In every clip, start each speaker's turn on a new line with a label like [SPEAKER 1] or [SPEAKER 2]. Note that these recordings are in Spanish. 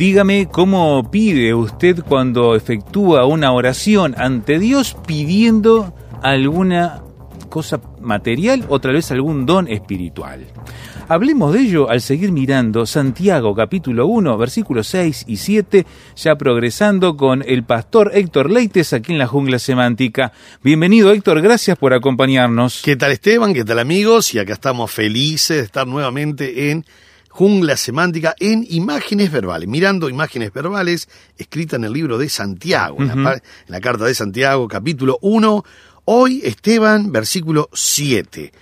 [SPEAKER 1] Dígame cómo pide usted cuando efectúa una oración ante Dios pidiendo alguna cosa material o tal vez algún don espiritual. Hablemos de ello al seguir mirando Santiago capítulo 1 versículos 6 y 7, ya progresando con el pastor Héctor Leites aquí en la jungla semántica. Bienvenido Héctor, gracias por acompañarnos.
[SPEAKER 2] ¿Qué tal Esteban? ¿Qué tal amigos? Y acá estamos felices de estar nuevamente en Jungla Semántica en imágenes verbales, mirando imágenes verbales escritas en el libro de Santiago, en, la, en carta de Santiago, capítulo 1. Hoy, Esteban, versículo 7.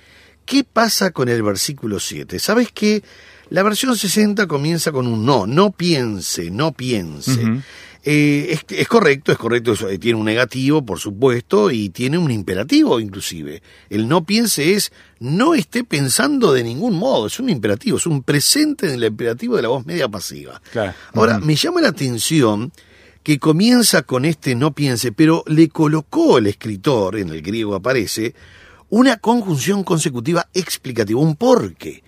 [SPEAKER 2] ¿Qué pasa con el versículo 7? ¿Sabes que La versión 60 comienza con un no, no piense, no piense. Eh, es, es correcto, es correcto, eh, tiene un negativo, por supuesto, y tiene un imperativo inclusive. El no piense es no esté pensando de ningún modo, es un imperativo, es un presente en el imperativo de la voz media pasiva.
[SPEAKER 1] Claro.
[SPEAKER 2] Ahora, me llama la atención que comienza con este no piense, pero le colocó el escritor, en el griego aparece, una conjunción consecutiva explicativa, un por qué.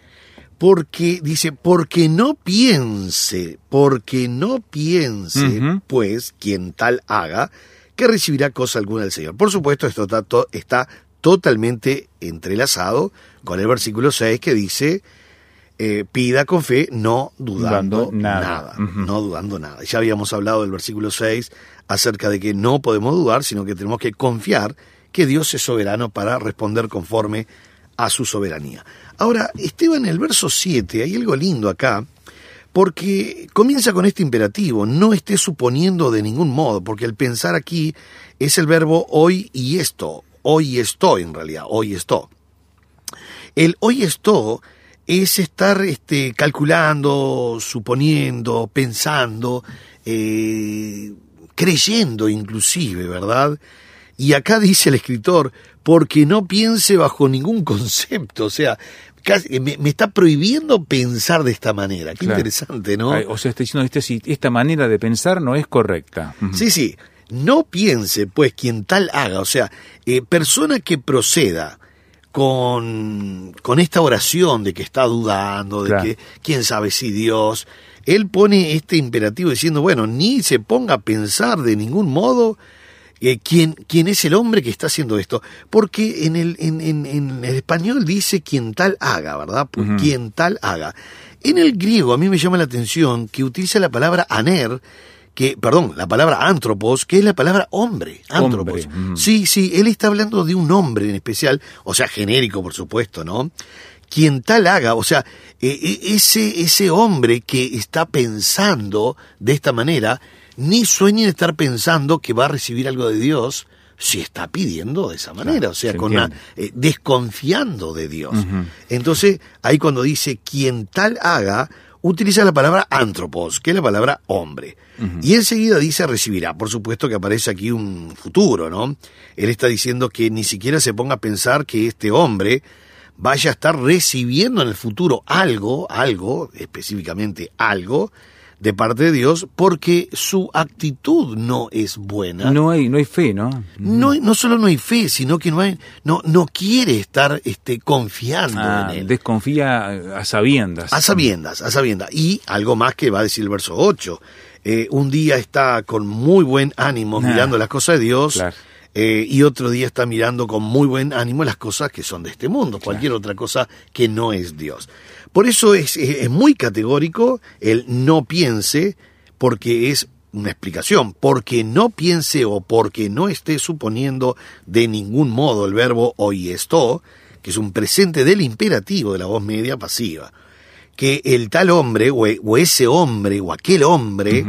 [SPEAKER 2] Porque dice, porque no piense, porque no piense, pues quien tal haga, que recibirá cosa alguna del Señor. Por supuesto, esto está, to- está totalmente entrelazado con el versículo 6 que dice, eh, pida con fe, no dudando,
[SPEAKER 1] Dudando nada.
[SPEAKER 2] No dudando nada. Ya habíamos hablado del versículo 6 acerca de que no podemos dudar, sino que tenemos que confiar que Dios es soberano para responder conforme a su soberanía. Ahora, Esteban, el verso 7, hay algo lindo acá, porque comienza con este imperativo, no esté suponiendo de ningún modo, porque el pensar aquí es el verbo hoy y esto, hoy estoy en realidad, hoy estoy. El hoy esto es estar este, calculando, suponiendo, pensando, eh, creyendo inclusive, ¿verdad? Y acá dice el escritor, porque no piense bajo ningún concepto, o sea, casi- me, me está prohibiendo pensar de esta manera. Qué
[SPEAKER 1] Claro.
[SPEAKER 2] interesante, ¿no?
[SPEAKER 1] Ay, O sea, está diciendo, este, sí, esta manera de pensar no es correcta.
[SPEAKER 2] Sí, sí. No piense, pues, quien tal haga, o sea, eh, persona que proceda con, con esta oración de que está dudando, de
[SPEAKER 1] Claro.
[SPEAKER 2] que quién sabe si Dios, él pone este imperativo diciendo, bueno, ni se ponga a pensar de ningún modo eh, quién, quién es el hombre que está haciendo esto, porque en el, en, en- en el español dice quien tal haga, ¿verdad? Pues
[SPEAKER 1] Ujú.
[SPEAKER 2] quien tal haga. En el griego a mí me llama la atención que utiliza la palabra aner, que, perdón, la palabra antropos, que es la palabra hombre, antropos.
[SPEAKER 1] Hombre.
[SPEAKER 2] Sí, sí, él está hablando de un hombre en especial, o sea, genérico, por supuesto, ¿no? Quien tal haga, o sea, eh, eh, ese, ese hombre que está pensando de esta manera, ni sueña en estar pensando que va a recibir algo de Dios si está pidiendo de esa manera,
[SPEAKER 1] Claro,
[SPEAKER 2] o sea,
[SPEAKER 1] se
[SPEAKER 2] con una- eh, desconfiando de Dios. Entonces, ahí cuando dice quien tal haga, utiliza la palabra antropos, que es la palabra hombre. Y enseguida dice recibirá. Por supuesto que aparece aquí un futuro, ¿no? Él está diciendo que ni siquiera se ponga a pensar que este hombre vaya a estar recibiendo en el futuro algo, algo, específicamente algo, de parte de Dios, porque su actitud no es buena.
[SPEAKER 1] No hay, no hay fe, ¿no?
[SPEAKER 2] No, no solo no hay fe, sino que no hay, no, no quiere estar este, confiando
[SPEAKER 1] Ah,
[SPEAKER 2] en él.
[SPEAKER 1] desconfía a sabiendas.
[SPEAKER 2] A sabiendas, a sabiendas. Y algo más que va a decir el verso 8. Eh, un día está con muy buen ánimo mirando las cosas de Dios.
[SPEAKER 1] claro.
[SPEAKER 2] eh, y otro día está mirando con muy buen ánimo las cosas que son de este mundo, cualquier otra cosa que no es Dios. Por eso es, es muy categórico el no piense, porque es una explicación, porque no piense o porque no esté suponiendo de ningún modo el verbo hoy esto, que es un presente del imperativo de la voz media pasiva, que el tal hombre o, o ese hombre o aquel hombre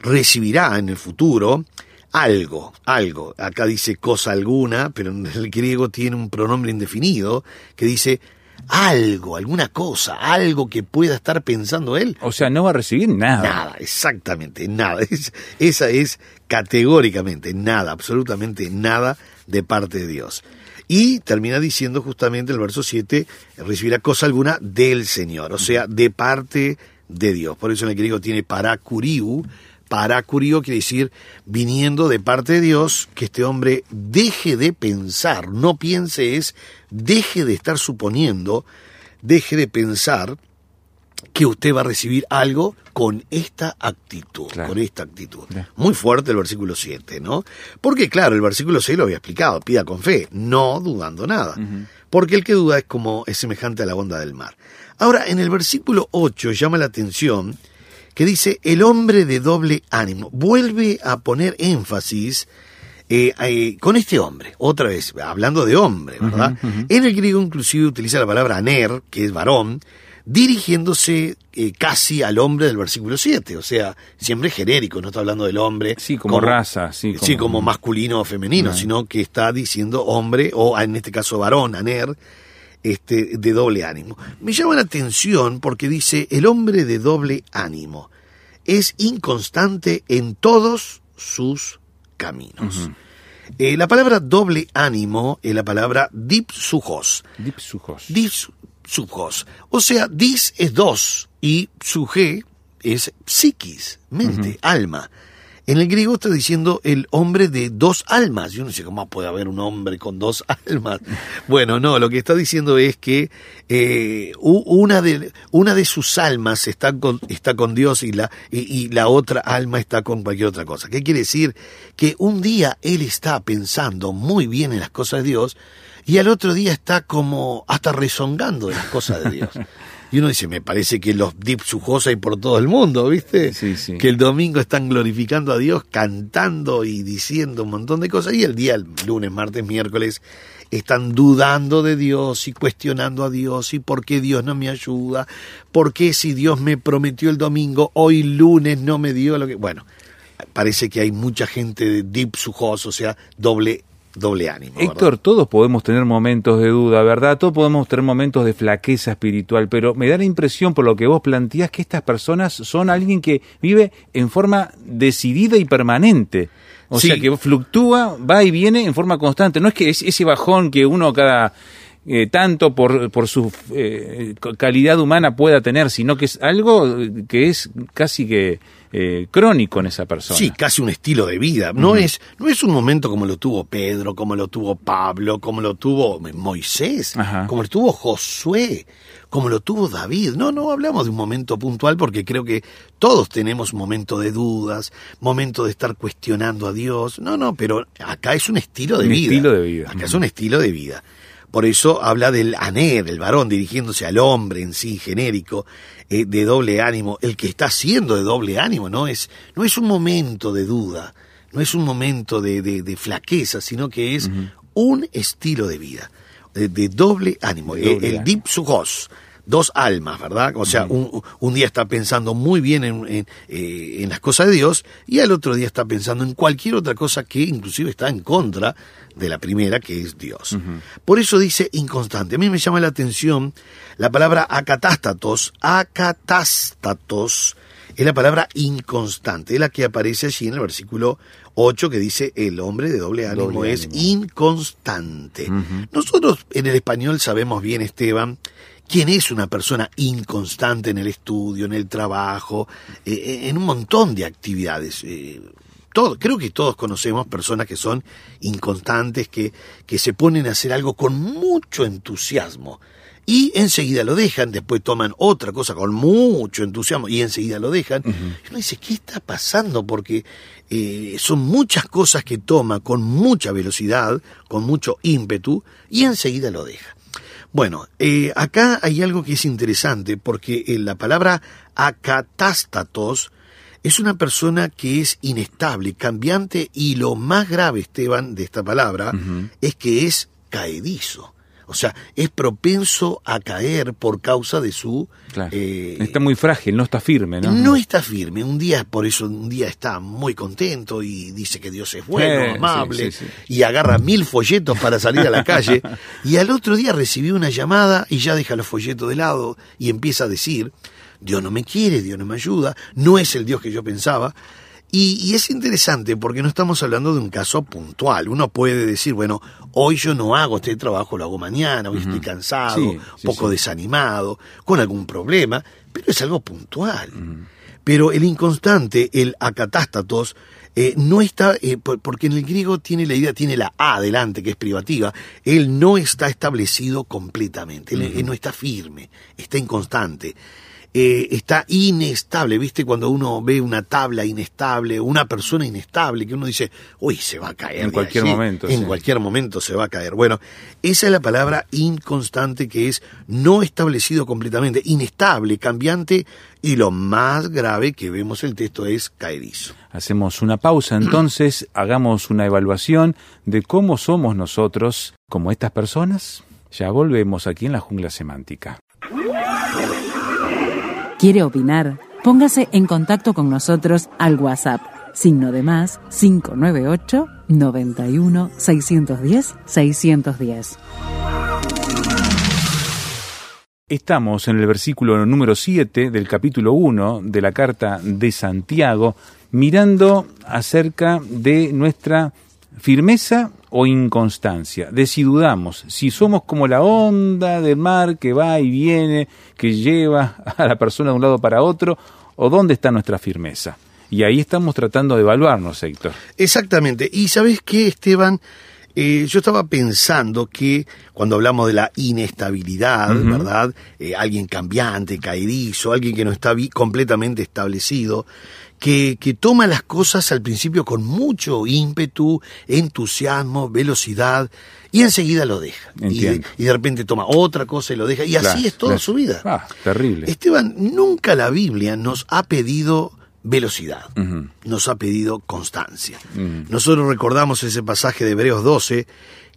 [SPEAKER 2] recibirá en el futuro algo, algo. Acá dice cosa alguna, pero en el griego tiene un pronombre indefinido que dice algo, alguna cosa, algo que pueda estar pensando él.
[SPEAKER 1] O sea, no va a recibir nada.
[SPEAKER 2] Nada, exactamente, nada. Es- esa es categóricamente nada, absolutamente nada de parte de Dios. Y termina diciendo justamente el verso 7, recibirá cosa alguna del Señor, o sea, de parte de Dios. Por eso en el griego tiene paracuriu. Paracuriu quiere decir viniendo de parte de Dios, que este hombre deje de pensar, no piense es, deje de estar suponiendo, deje de pensar que usted va a recibir algo con esta actitud,
[SPEAKER 1] Claro.
[SPEAKER 2] con esta actitud. Muy fuerte el versículo 7, ¿no? Porque claro, el versículo 6 lo había explicado, pida con fe, no dudando nada. Porque el que duda es como es semejante a la onda del mar. Ahora, en el versículo 8 llama la atención que dice el hombre de doble ánimo. Vuelve a poner énfasis eh, eh, con este hombre, otra vez, hablando de hombre, ¿verdad? En el griego inclusive utiliza la palabra aner, que es varón, dirigiéndose eh, casi al hombre del versículo 7, o sea, siempre genérico, no está hablando del hombre.
[SPEAKER 1] Sí, como raza, sí,
[SPEAKER 2] Sí,
[SPEAKER 1] como-
[SPEAKER 2] como masculino o femenino, sino que está diciendo hombre, o en este caso varón, aner, este, de doble ánimo. Me llama la atención porque dice el hombre de doble ánimo es inconstante en todos sus caminos. Eh, la palabra doble ánimo es la palabra dipsujos.
[SPEAKER 1] Dipsujos.
[SPEAKER 2] Dipsujos. O sea, dis es dos y suje es psiquis, mente, alma. En el griego está diciendo el hombre de dos almas. Y uno dice, ¿cómo puede haber un hombre con dos almas? Bueno, no, lo que está diciendo es que eh, una, de, una de sus almas está con, está con Dios y la, y, y la otra alma está con cualquier otra cosa. ¿Qué quiere decir? Que un día él está pensando muy bien en las cosas de Dios y al otro día está como hasta rezongando de las cosas de Dios. Y uno dice, me parece que los dipsujos hay por todo el mundo, ¿viste?
[SPEAKER 1] Sí, sí.
[SPEAKER 2] Que el domingo están glorificando a Dios, cantando y diciendo un montón de cosas, y el día, el lunes, martes, miércoles, están dudando de Dios y cuestionando a Dios y por qué Dios no me ayuda, por qué si Dios me prometió el domingo, hoy lunes no me dio lo que... Bueno, parece que hay mucha gente de dipsujos, o sea, doble, doble ánimo. ¿verdad?
[SPEAKER 1] Héctor, todos podemos tener momentos de duda, ¿verdad? Todos podemos tener momentos de flaqueza espiritual, pero me da la impresión por lo que vos planteás que estas personas son alguien que vive en forma decidida y permanente. O
[SPEAKER 2] Sí.
[SPEAKER 1] sea, que fluctúa, va y viene en forma constante. No es que es ese bajón que uno cada eh, tanto por, por su eh, calidad humana pueda tener, sino que es algo que es casi que eh, crónico en esa persona.
[SPEAKER 2] Sí, casi un estilo de vida. No, es, no es un momento como lo tuvo Pedro, como lo tuvo Pablo, como lo tuvo Moisés,
[SPEAKER 1] Ajá.
[SPEAKER 2] como lo tuvo Josué, como lo tuvo David. No, no hablamos de un momento puntual porque creo que todos tenemos momento de dudas, momento de estar cuestionando a Dios. No, no, pero acá es un estilo de
[SPEAKER 1] Un
[SPEAKER 2] vida.
[SPEAKER 1] estilo de vida.
[SPEAKER 2] Acá es un estilo de vida. Por eso habla del aner, el varón, dirigiéndose al hombre en sí, genérico, eh, de doble ánimo. El que está siendo de doble ánimo no es, no es un momento de duda, no es un momento de, de- de flaqueza, sino que es un estilo de vida, de, de doble ánimo.
[SPEAKER 1] De
[SPEAKER 2] Eh,
[SPEAKER 1] doble
[SPEAKER 2] el
[SPEAKER 1] ánimo.
[SPEAKER 2] Dos almas, ¿verdad? O sea, un, un día está pensando muy bien en, en, eh, en las cosas de Dios y al otro día está pensando en cualquier otra cosa que inclusive está en contra de la primera, que es Dios. Por eso dice inconstante. A mí me llama la atención la palabra acatástatos. Acatástatos es la palabra inconstante, es la que aparece allí en el versículo 8 que dice el hombre de doble ánimo
[SPEAKER 1] Doble
[SPEAKER 2] es
[SPEAKER 1] ánimo.
[SPEAKER 2] inconstante. Nosotros en el español sabemos bien, Esteban, quién es una persona inconstante en el estudio, en el trabajo, eh, en un montón de actividades. eh, todo, creo que todos conocemos personas que son inconstantes, que, que se ponen a hacer algo con mucho entusiasmo y enseguida lo dejan, después toman otra cosa con mucho entusiasmo y enseguida lo dejan. Y uno dice, ¿qué está pasando? Porque eh, son muchas cosas que toma con mucha velocidad, con mucho ímpetu y enseguida lo deja. Bueno, eh, acá hay algo que es interesante porque en la palabra acatástatos es una persona que es inestable, cambiante y lo más grave, Esteban, de esta palabra es que es caedizo. O sea, es propenso a caer por causa de su...
[SPEAKER 1] Claro.
[SPEAKER 2] eh,
[SPEAKER 1] está muy frágil, no está firme, ¿no?
[SPEAKER 2] no está firme. Un día, por eso, un día está muy contento y dice que Dios es bueno,
[SPEAKER 1] Sí,
[SPEAKER 2] amable,
[SPEAKER 1] sí, sí,
[SPEAKER 2] y agarra mil folletos para salir a la calle. y al otro día recibió una llamada y ya deja los folletos de lado y empieza a decir, Dios no me quiere, Dios no me ayuda, no es el Dios que yo pensaba. Y, y es interesante porque no estamos hablando de un caso puntual. Uno puede decir, bueno, hoy yo no hago este trabajo, lo hago mañana, hoy estoy cansado,
[SPEAKER 1] Sí, sí,
[SPEAKER 2] poco
[SPEAKER 1] sí.
[SPEAKER 2] desanimado, con algún problema, pero es algo puntual. Pero el inconstante, el acatástatos, eh, no está, eh, por- porque en el griego tiene la idea, tiene la A adelante, que es privativa, él no está establecido completamente, él, él no está firme, está inconstante. Eh, está inestable, ¿viste? Cuando uno ve una tabla inestable, una persona inestable, que uno dice, uy, se va a caer.
[SPEAKER 1] En cualquier
[SPEAKER 2] allí".
[SPEAKER 1] momento,
[SPEAKER 2] En
[SPEAKER 1] sí.
[SPEAKER 2] cualquier momento se va a caer. Bueno, esa es la palabra inconstante que es no establecido completamente, inestable, cambiante y lo más grave que vemos el texto es caerizo.
[SPEAKER 1] Hacemos una pausa entonces, hagamos una evaluación de cómo somos nosotros como estas personas. Ya volvemos aquí en la jungla semántica.
[SPEAKER 3] ¿Quiere opinar? Póngase en contacto con nosotros al WhatsApp, signo de más 598 91 610 610.
[SPEAKER 1] Estamos en el versículo número 7 del capítulo 1 de la carta de Santiago, mirando acerca de nuestra firmeza o inconstancia, de si dudamos, si somos como la onda del mar que va y viene, que lleva a la persona de un lado para otro, o dónde está nuestra firmeza. Y ahí estamos tratando de evaluarnos, Héctor.
[SPEAKER 2] Exactamente. Y sabes qué, Esteban, Eh, yo estaba pensando que cuando hablamos de la inestabilidad. ¿verdad? Eh, alguien cambiante, caerizo, alguien que no está completamente establecido, que, que toma las cosas al principio con mucho ímpetu, entusiasmo, velocidad, y enseguida lo deja. Y de,
[SPEAKER 1] Entiendo.
[SPEAKER 2] y de repente toma otra cosa y lo deja, y así es toda
[SPEAKER 1] claro.
[SPEAKER 2] su vida.
[SPEAKER 1] Ah, terrible.
[SPEAKER 2] Esteban, nunca la Biblia nos ha pedido velocidad, nos ha pedido constancia. Nosotros recordamos ese pasaje de Hebreos 12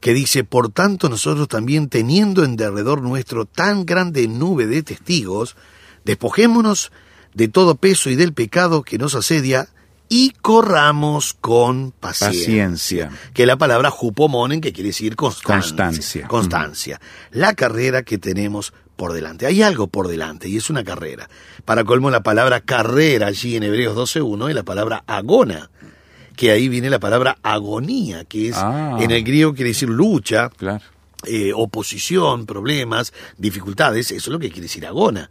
[SPEAKER 2] que dice, por tanto nosotros también teniendo en derredor nuestro tan grande nube de testigos, despojémonos de todo peso y del pecado que nos asedia y corramos con paciencia.
[SPEAKER 1] Paciencia.
[SPEAKER 2] Que la palabra jupomonen, que quiere decir constancia.
[SPEAKER 1] Constancia.
[SPEAKER 2] Constancia. La carrera que tenemos por delante. Hay algo por delante y es una carrera. Para colmo la palabra carrera allí en Hebreos 12.1 es la palabra agona, que ahí viene la palabra agonía, que es
[SPEAKER 1] Ah.
[SPEAKER 2] en el griego quiere decir lucha,
[SPEAKER 1] Claro.
[SPEAKER 2] eh, oposición, problemas, dificultades, eso es lo que quiere decir agona.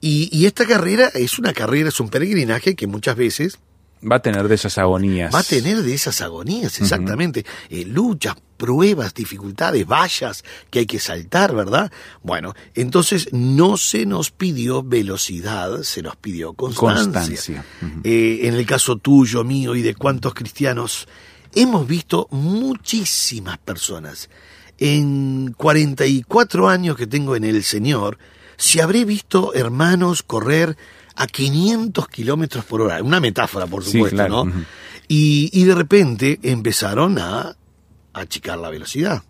[SPEAKER 2] Y, y esta carrera es una carrera, es un peregrinaje que muchas veces
[SPEAKER 1] Va a tener de esas agonías.
[SPEAKER 2] va a tener de esas agonías, exactamente. Eh, luchas, pruebas, dificultades, vallas que hay que saltar, ¿verdad? Bueno, entonces no se nos pidió velocidad, se nos pidió constancia.
[SPEAKER 1] Constancia.
[SPEAKER 2] Eh, en el caso tuyo, mío y de cuantos cristianos, hemos visto muchísimas personas. En 44 años que tengo en el Señor, si habré visto hermanos correr a 500 kilómetros por hora, una metáfora, por
[SPEAKER 1] Sí,
[SPEAKER 2] supuesto,
[SPEAKER 1] claro,
[SPEAKER 2] ¿no? y, y de repente empezaron a achicar la velocidad,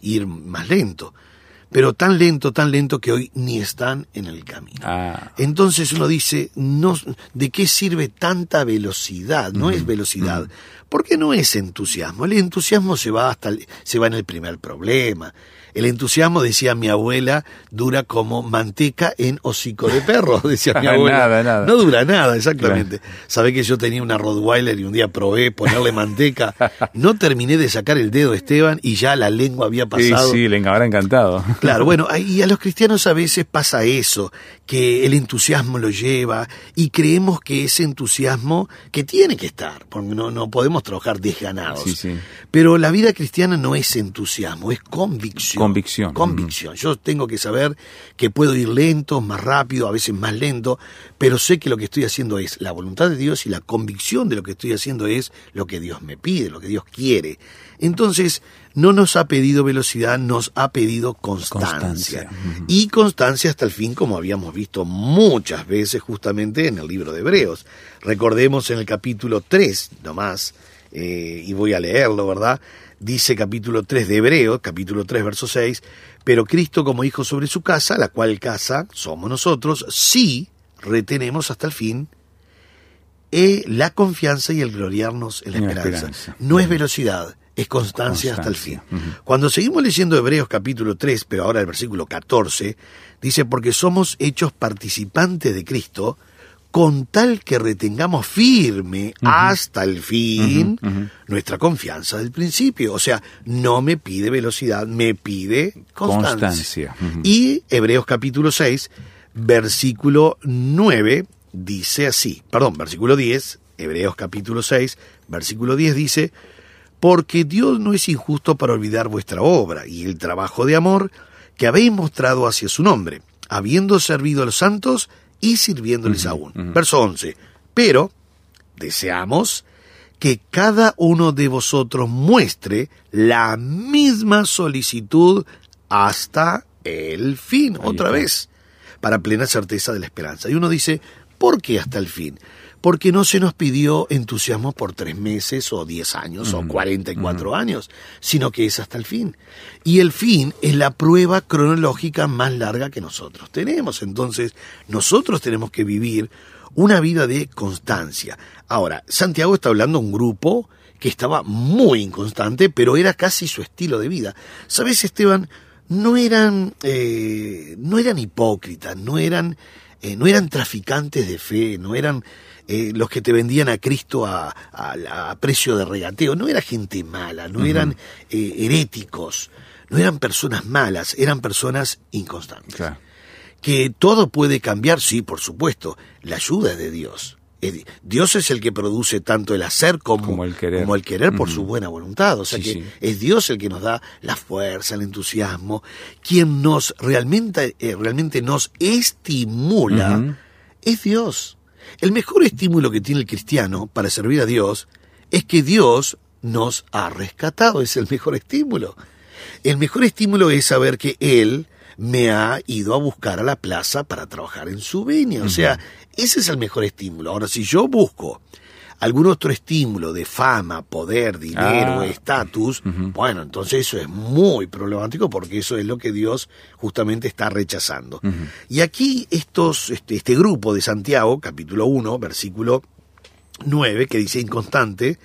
[SPEAKER 2] ir más lento, pero tan lento, tan lento que hoy ni están en el camino.
[SPEAKER 1] Ah,
[SPEAKER 2] Entonces uno dice, no, ¿de qué sirve tanta velocidad? No es velocidad, porque no es entusiasmo. El entusiasmo se va hasta el- se va en el primer problema. El entusiasmo, decía mi abuela, dura como manteca en hocico de perro, decía mi abuela.
[SPEAKER 1] Nada, nada.
[SPEAKER 2] No dura nada, exactamente. Sabe que yo tenía una Rottweiler y un día probé ponerle manteca. No terminé de sacar el dedo, Esteban, y ya la lengua había
[SPEAKER 1] sí,
[SPEAKER 2] pasado.
[SPEAKER 1] sí, le habrá encantado.
[SPEAKER 2] Claro, bueno, y a los cristianos a veces pasa eso, que el entusiasmo lo lleva y creemos que ese entusiasmo que tiene que estar, porque no, no podemos trabajar desganados.
[SPEAKER 1] Sí, sí.
[SPEAKER 2] Pero la vida cristiana no es entusiasmo, es convicción.
[SPEAKER 1] Convicción.
[SPEAKER 2] Convicción. Yo tengo que saber que puedo ir lento, más rápido, a veces más lento, pero sé que lo que estoy haciendo es la voluntad de Dios y la convicción de lo que estoy haciendo es lo que Dios me pide, lo que Dios quiere. Entonces, no nos ha pedido velocidad, nos ha pedido constancia. Y constancia hasta el fin, como habíamos visto muchas veces justamente en el libro de Hebreos. Recordemos en el capítulo 3, nomás, eh, y voy a leerlo, ¿verdad? Dice capítulo 3 de Hebreos, capítulo 3, verso 6, pero Cristo como hijo sobre su casa, la cual casa somos nosotros, sí retenemos hasta el fin eh, la confianza y el gloriarnos en la
[SPEAKER 1] En la
[SPEAKER 2] esperanza.
[SPEAKER 1] esperanza.
[SPEAKER 2] No es velocidad, es constancia, hasta el fin. Cuando seguimos leyendo Hebreos capítulo 3, pero ahora el versículo 14, dice, porque somos hechos participantes de Cristo, con tal que retengamos firme hasta el fin nuestra confianza del principio. O sea, no me pide velocidad, me pide constancia.
[SPEAKER 1] Constancia.
[SPEAKER 2] Y Hebreos capítulo 6, versículo 9, dice así, perdón, versículo 10, Hebreos capítulo 6, versículo 10 dice, porque Dios no es injusto para olvidar vuestra obra y el trabajo de amor que habéis mostrado hacia su nombre, habiendo servido a los santos y sirviéndoles aún. Verso 11. Pero deseamos que cada uno de vosotros muestre la misma solicitud hasta el fin, otra
[SPEAKER 1] está.
[SPEAKER 2] vez, para plena certeza de la esperanza. Y uno dice, ¿por qué hasta el fin? Porque no se nos pidió entusiasmo por tres meses o diez años o cuarenta y cuatro años, sino que es hasta el fin. Y el fin es la prueba cronológica más larga que nosotros tenemos. Entonces, nosotros tenemos que vivir una vida de constancia. Ahora, Santiago está hablando de un grupo que estaba muy inconstante, pero era casi su estilo de vida. ¿Sabes, Esteban? No eran, eh, no eran hipócritas, no eran, eh, no eran traficantes de fe, no eran eh, los que te vendían a Cristo a, a- a precio de regateo, no era gente mala, no eran eh, heréticos, no eran personas malas, eran personas inconstantes.
[SPEAKER 1] Claro.
[SPEAKER 2] Que todo puede cambiar, sí, por supuesto. La ayuda es de Dios. Dios es el que produce tanto el hacer como,
[SPEAKER 1] Como el querer.
[SPEAKER 2] como el querer por su buena voluntad. O sea
[SPEAKER 1] Sí,
[SPEAKER 2] que
[SPEAKER 1] sí.
[SPEAKER 2] es Dios el que nos da la fuerza, el entusiasmo, quien nos realmente, eh, realmente nos estimula, es Dios. El mejor estímulo que tiene el cristiano para servir a Dios es que Dios nos ha rescatado, es el mejor estímulo. El mejor estímulo es saber que Él me ha ido a buscar a la plaza para trabajar en su viña. O sea, ese es el mejor estímulo. Ahora, si yo busco algún otro estímulo de fama, poder, dinero,
[SPEAKER 1] Ah.
[SPEAKER 2] estatus, bueno, entonces eso es muy problemático porque eso es lo que Dios justamente está rechazando. Y aquí estos, este, este grupo de Santiago, capítulo 1, versículo 9, que dice inconstante,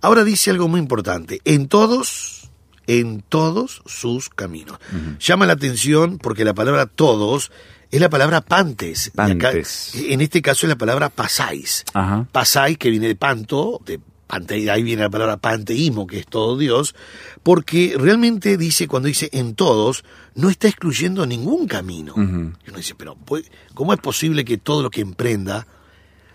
[SPEAKER 2] ahora dice algo muy importante, en todos, en todos sus caminos. Llama la atención porque la palabra todos es la palabra pantes. Acá, en este caso es la palabra pasáis.
[SPEAKER 1] Ajá.
[SPEAKER 2] Pasáis, que viene de panto, de pante, ahí viene la palabra panteísmo, que es todo Dios, porque realmente dice, cuando dice en todos, no está excluyendo ningún camino. Y uno dice, pero pues, ¿cómo es posible que todo lo que emprenda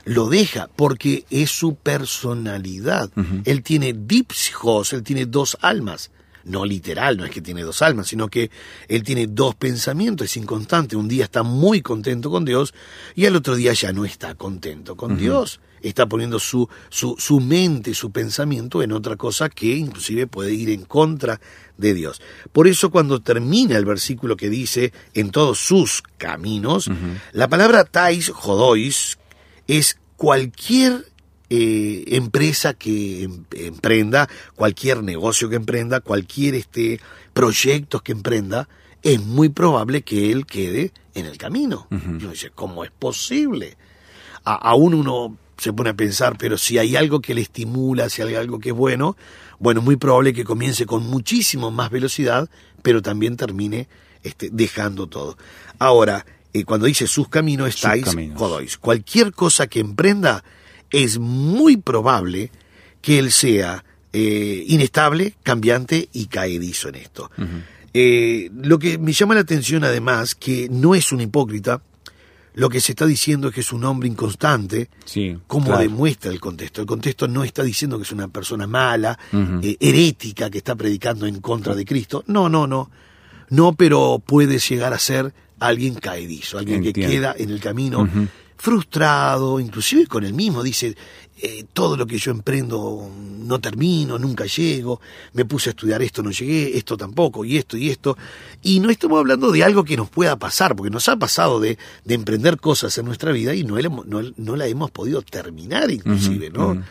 [SPEAKER 2] lo deja? Porque es su personalidad. Él tiene dipsijos, él tiene dos almas. No literal, no es que tiene dos almas, sino que él tiene dos pensamientos, es inconstante. Un día está muy contento con Dios y al otro día ya no está contento con Dios. Está poniendo su, su, su mente, su pensamiento en otra cosa que inclusive puede ir en contra de Dios. Por eso cuando termina el versículo que dice en todos sus caminos, la palabra tais, jodois, es cualquier eh, empresa que em- emprenda, cualquier negocio que emprenda, cualquier este proyecto que emprenda, es muy probable que él quede en el camino. Y uno dice, ¿cómo es posible? A- aún uno se pone a pensar, pero si hay algo que le estimula, si hay algo que es bueno, bueno, es muy probable que comience con muchísimo más velocidad, pero también termine este, dejando todo. Ahora, eh, cuando dice sus caminos, estáis
[SPEAKER 1] caminos.
[SPEAKER 2] jodois. Cualquier cosa que emprenda, es muy probable que él sea eh, inestable, cambiante y caedizo en esto. Eh, lo que me llama la atención además, que no es un hipócrita, lo que se está diciendo es que es un hombre inconstante,
[SPEAKER 1] Sí,
[SPEAKER 2] como
[SPEAKER 1] claro.
[SPEAKER 2] demuestra el contexto. El contexto no está diciendo que es una persona mala, eh, herética, que está predicando en contra de Cristo. No, no, no. No, pero puede llegar a ser alguien caedizo, alguien que queda en el camino. Frustrado, inclusive con el mismo. Dice, eh, todo lo que yo emprendo no termino, nunca llego, me puse a estudiar esto, no llegué, esto tampoco, y esto y esto. Y no estamos hablando de algo que nos pueda pasar, porque nos ha pasado de, de emprender cosas en nuestra vida y no, la hemos- no, no la hemos podido terminar inclusive, ¿no?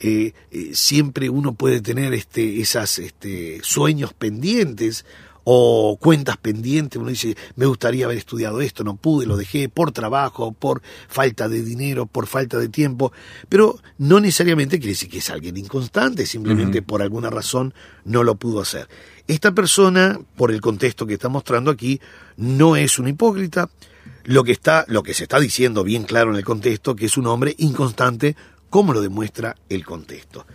[SPEAKER 2] Eh, eh, siempre uno puede tener este, esas este, sueños pendientes o cuentas pendientes. Uno dice, me gustaría haber estudiado esto, no pude, lo dejé por trabajo, por falta de dinero, por falta de tiempo. Pero no necesariamente quiere decir que es alguien inconstante, simplemente por alguna razón no lo pudo hacer. Esta persona, por el contexto que está mostrando aquí, no es un hipócrita. Lo que, está, lo que se está diciendo bien claro en el contexto, que es un hombre inconstante, como lo demuestra el contexto.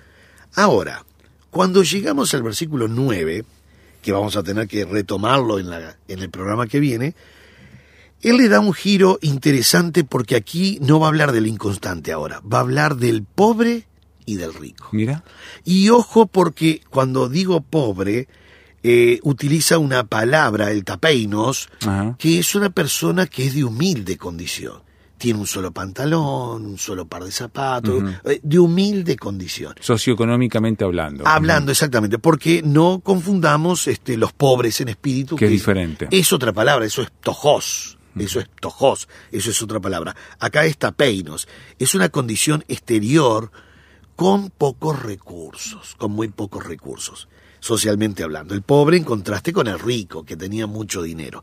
[SPEAKER 2] Ahora, cuando llegamos al versículo 9, que vamos a tener que retomarlo en, la, en el programa que viene, él le da un giro interesante porque aquí no va a hablar del inconstante ahora, va a hablar del pobre y del rico.
[SPEAKER 1] Mira.
[SPEAKER 2] Y ojo porque cuando digo pobre, eh, utiliza una palabra, el tapeinos,
[SPEAKER 1] Ajá.
[SPEAKER 2] que es una persona que es de humilde condición. Tiene un solo pantalón, un solo par de zapatos, eh, de humilde condición.
[SPEAKER 1] Socioeconómicamente hablando.
[SPEAKER 2] Hablando exactamente, porque no confundamos este, los pobres en espíritu.
[SPEAKER 1] Que es diferente.
[SPEAKER 2] Es otra palabra, eso es tojos. Eso es tojos, eso es otra palabra. Acá está peinos. Es una condición exterior con pocos recursos, con muy pocos recursos, socialmente hablando. El pobre en contraste con el rico, que tenía mucho dinero.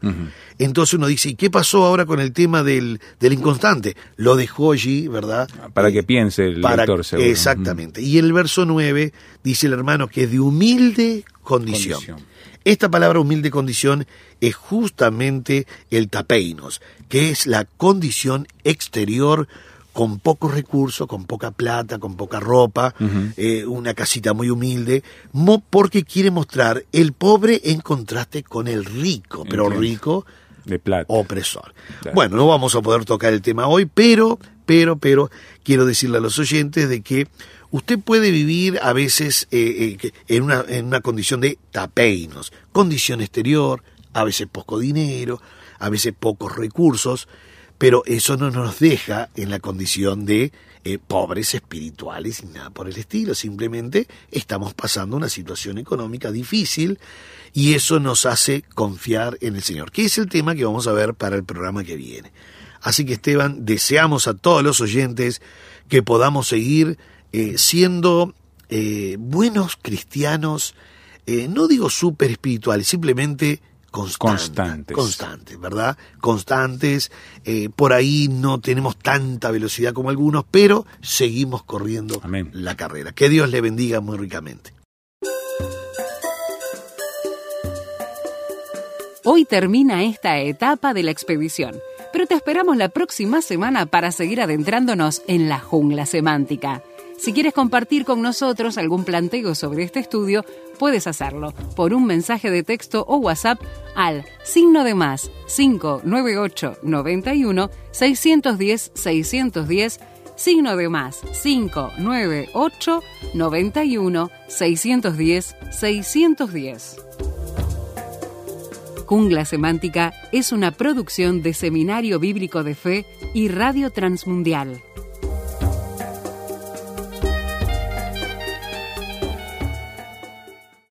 [SPEAKER 2] Entonces uno dice, ¿y qué pasó ahora con el tema del, del inconstante? Lo dejó allí, ¿verdad?
[SPEAKER 1] Para
[SPEAKER 2] Eh,
[SPEAKER 1] que piense el
[SPEAKER 2] para-
[SPEAKER 1] lector, seguro.
[SPEAKER 2] Exactamente. Y el verso 9 dice el hermano que es de humilde condición.
[SPEAKER 1] Condición.
[SPEAKER 2] Esta palabra humilde condición es justamente el tapeinos, que es la condición exterior con pocos recursos, con poca plata, con poca ropa, eh, una casita muy humilde, mo- porque quiere mostrar el pobre en contraste con el rico, pero
[SPEAKER 1] Entiendo.
[SPEAKER 2] rico
[SPEAKER 1] De plata.
[SPEAKER 2] opresor.
[SPEAKER 1] Claro.
[SPEAKER 2] Bueno, no vamos a poder tocar el tema hoy, pero, pero, pero, quiero decirle a los oyentes de que usted puede vivir a veces eh, eh, en, una, en una condición de tapeinos, condición exterior, a veces poco dinero, a veces pocos recursos, pero eso no nos deja en la condición de eh, pobres espirituales y nada por el estilo. Simplemente estamos pasando una situación económica difícil y eso nos hace confiar en el Señor, que es el tema que vamos a ver para el programa que viene. Así que Esteban, deseamos a todos los oyentes que podamos seguir eh, siendo eh, buenos cristianos, no digo súper espirituales, simplemente constantes.
[SPEAKER 1] Constantes.
[SPEAKER 2] Constantes, ¿verdad? Constantes. eh, por ahí no tenemos tanta velocidad como algunos, pero seguimos corriendo
[SPEAKER 1] Amén.
[SPEAKER 2] la carrera. Que Dios le bendiga muy ricamente.
[SPEAKER 4] Hoy termina esta etapa de la expedición, pero te esperamos la próxima semana para seguir adentrándonos en la jungla semántica. Si quieres compartir con nosotros algún planteo sobre este estudio, puedes hacerlo por un mensaje de texto o WhatsApp al signo de más 598 91 610 610 signo de más 598 91 610 610. Jungla Semántica es una producción de Seminario Bíblico de Fe y Radio Transmundial.